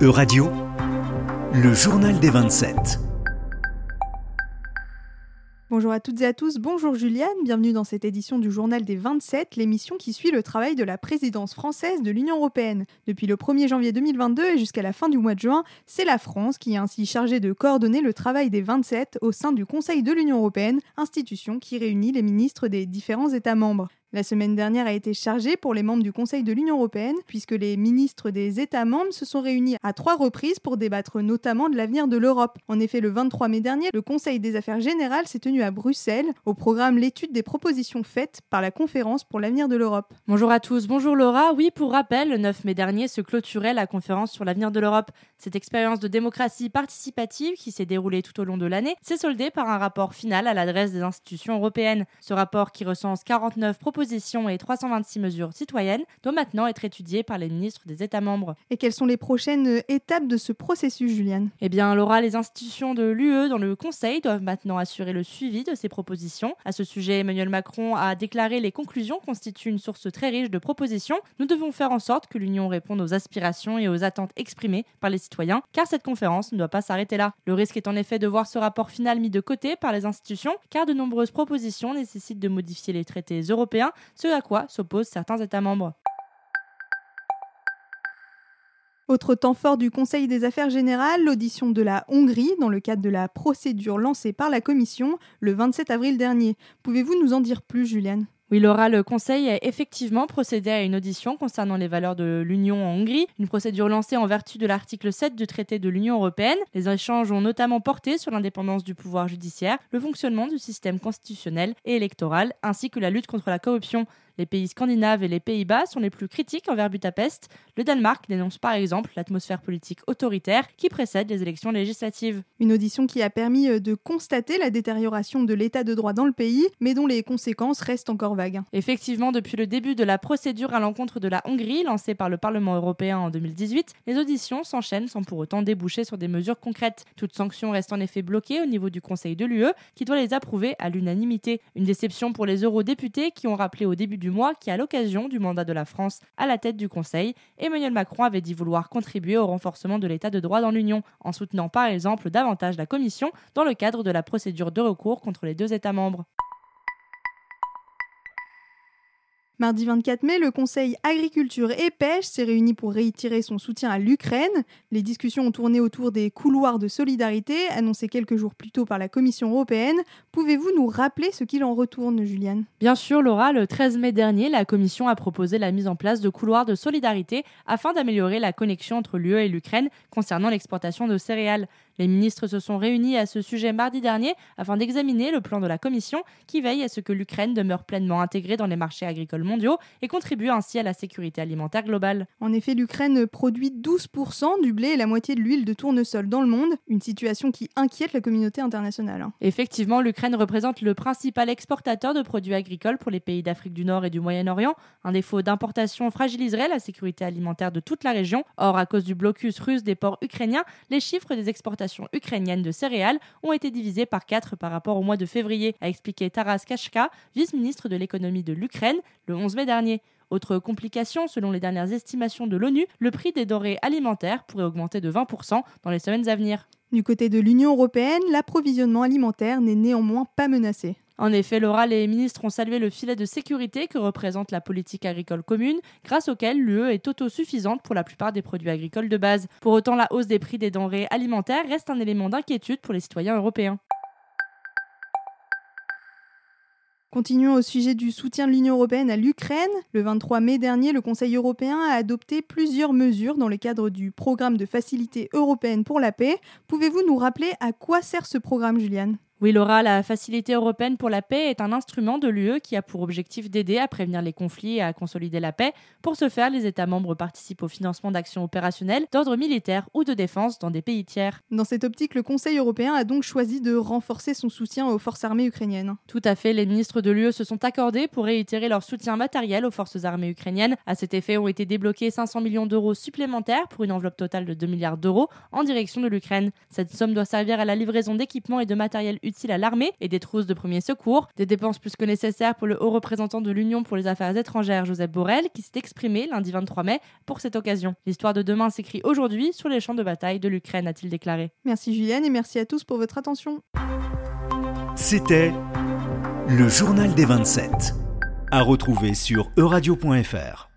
E-Radio, le journal des 27. Bonjour à toutes et à tous, bonjour Juliane, bienvenue dans cette édition du Journal des 27, l'émission qui suit le travail de la présidence française de l'Union européenne. Depuis le 1er janvier 2022 et jusqu'à la fin du mois de juin, c'est la France qui est ainsi chargée de coordonner le travail des 27 au sein du Conseil de l'Union européenne, institution qui réunit les ministres des différents États membres. La semaine dernière a été chargée pour les membres du Conseil de l'Union européenne, puisque les ministres des États membres se sont réunis à trois reprises pour débattre notamment de l'avenir de l'Europe. En effet, le 23 mai dernier, le Conseil des affaires générales s'est tenu à Bruxelles, au programme l'étude des propositions faites par la conférence pour l'avenir de l'Europe. Bonjour à tous, bonjour Laura. Oui, pour rappel, le 9 mai dernier se clôturait la conférence sur l'avenir de l'Europe. Cette expérience de démocratie participative qui s'est déroulée tout au long de l'année s'est soldée par un rapport final à l'adresse des institutions européennes. Ce rapport qui recense 49 propositions et 326 mesures citoyennes doit maintenant être étudié par les ministres des États membres. Et quelles sont les prochaines étapes de ce processus, Juliane? Eh bien, Laura, les institutions de l'UE dans le Conseil doivent maintenant assurer le suivi de ces propositions. À ce sujet, Emmanuel Macron a déclaré les conclusions constituent une source très riche de propositions. Nous devons faire en sorte que l'Union réponde aux aspirations et aux attentes exprimées par les citoyens, car cette conférence ne doit pas s'arrêter là. Le risque est en effet de voir ce rapport final mis de côté par les institutions, car de nombreuses propositions nécessitent de modifier les traités européens, ce à quoi s'opposent certains États membres. Autre temps fort du Conseil des affaires générales, l'audition de la Hongrie dans le cadre de la procédure lancée par la Commission le 27 avril dernier. Pouvez-vous nous en dire plus, Juliane? Oui, Laura, le Conseil a effectivement procédé à une audition concernant les valeurs de l'Union en Hongrie, une procédure lancée en vertu de l'article 7 du traité de l'Union européenne. Les échanges ont notamment porté sur l'indépendance du pouvoir judiciaire, le fonctionnement du système constitutionnel et électoral, ainsi que la lutte contre la corruption. Les pays scandinaves et les Pays-Bas sont les plus critiques envers Budapest. Le Danemark dénonce par exemple l'atmosphère politique autoritaire qui précède les élections législatives. Une audition qui a permis euh, de constater la détérioration de l'état de droit dans le pays, mais dont les conséquences restent encore vagues. Effectivement, depuis le début de la procédure à l'encontre de la Hongrie, lancée par le Parlement européen en 2018, les auditions s'enchaînent sans pour autant déboucher sur des mesures concrètes. Toute sanction reste en effet bloquée au niveau du Conseil de l'UE, qui doit les approuver à l'unanimité. Une déception pour les eurodéputés qui ont rappelé au début du mois qu'à l'occasion du mandat de la France à la tête du Conseil, Emmanuel Macron avait dit vouloir contribuer au renforcement de l'état de droit dans l'Union, en soutenant par exemple davantage la Commission dans le cadre de la procédure de recours contre les deux États membres. Mardi 24 mai, le Conseil agriculture et pêche s'est réuni pour réitérer son soutien à l'Ukraine. Les discussions ont tourné autour des couloirs de solidarité annoncés quelques jours plus tôt par la Commission européenne. Pouvez-vous nous rappeler ce qu'il en retourne, Juliane? Bien sûr, Laura, le 13 mai dernier, la Commission a proposé la mise en place de couloirs de solidarité afin d'améliorer la connexion entre l'UE et l'Ukraine concernant l'exportation de céréales. Les ministres se sont réunis à ce sujet mardi dernier afin d'examiner le plan de la Commission qui veille à ce que l'Ukraine demeure pleinement intégrée dans les marchés agricoles mondiaux et contribue ainsi à la sécurité alimentaire globale. En effet, l'Ukraine produit 12% du blé et la moitié de l'huile de tournesol dans le monde, une situation qui inquiète la communauté internationale. Effectivement, l'Ukraine représente le principal exportateur de produits agricoles pour les pays d'Afrique du Nord et du Moyen-Orient. Un défaut d'importation fragiliserait la sécurité alimentaire de toute la région. Or, à cause du blocus russe des ports ukrainiens, les chiffres des exportations ukrainiennes de céréales ont été divisées par 4 par rapport au mois de février, a expliqué Taras Kashka, vice-ministre de l'économie de l'Ukraine, le 11 mai dernier. Autre complication, selon les dernières estimations de l'ONU, le prix des denrées alimentaires pourrait augmenter de 20% dans les semaines à venir. Du côté de l'Union européenne, l'approvisionnement alimentaire n'est néanmoins pas menacé. En effet, Laura, les ministres ont salué le filet de sécurité que représente la politique agricole commune, grâce auquel l'UE est autosuffisante pour la plupart des produits agricoles de base. Pour autant, la hausse des prix des denrées alimentaires reste un élément d'inquiétude pour les citoyens européens. Continuons au sujet du soutien de l'Union européenne à l'Ukraine. Le 23 mai dernier, le Conseil européen a adopté plusieurs mesures dans le cadre du programme de facilité européenne pour la paix. Pouvez-vous nous rappeler à quoi sert ce programme, Juliane? Oui, Laura, la Facilité européenne pour la paix est un instrument de l'UE qui a pour objectif d'aider à prévenir les conflits et à consolider la paix. Pour ce faire, les États membres participent au financement d'actions opérationnelles d'ordre militaire ou de défense dans des pays tiers. Dans cette optique, le Conseil européen a donc choisi de renforcer son soutien aux forces armées ukrainiennes. Tout à fait, les ministres de l'UE se sont accordés pour réitérer leur soutien matériel aux forces armées ukrainiennes. À cet effet, ont été débloqués 500 millions d'euros supplémentaires pour une enveloppe totale de 2 milliards d'euros en direction de l'Ukraine. Cette somme doit servir à la livraison d'équipements et de matériel à l'armée et des trousses de premiers secours. Des dépenses plus que nécessaires pour le haut représentant de l'Union pour les affaires étrangères, Joseph Borrell, qui s'est exprimé lundi 23 mai pour cette occasion. L'histoire de demain s'écrit aujourd'hui sur les champs de bataille de l'Ukraine, a-t-il déclaré. Merci Julienne et merci à tous pour votre attention. C'était le journal des 27, à retrouver sur euradio.fr.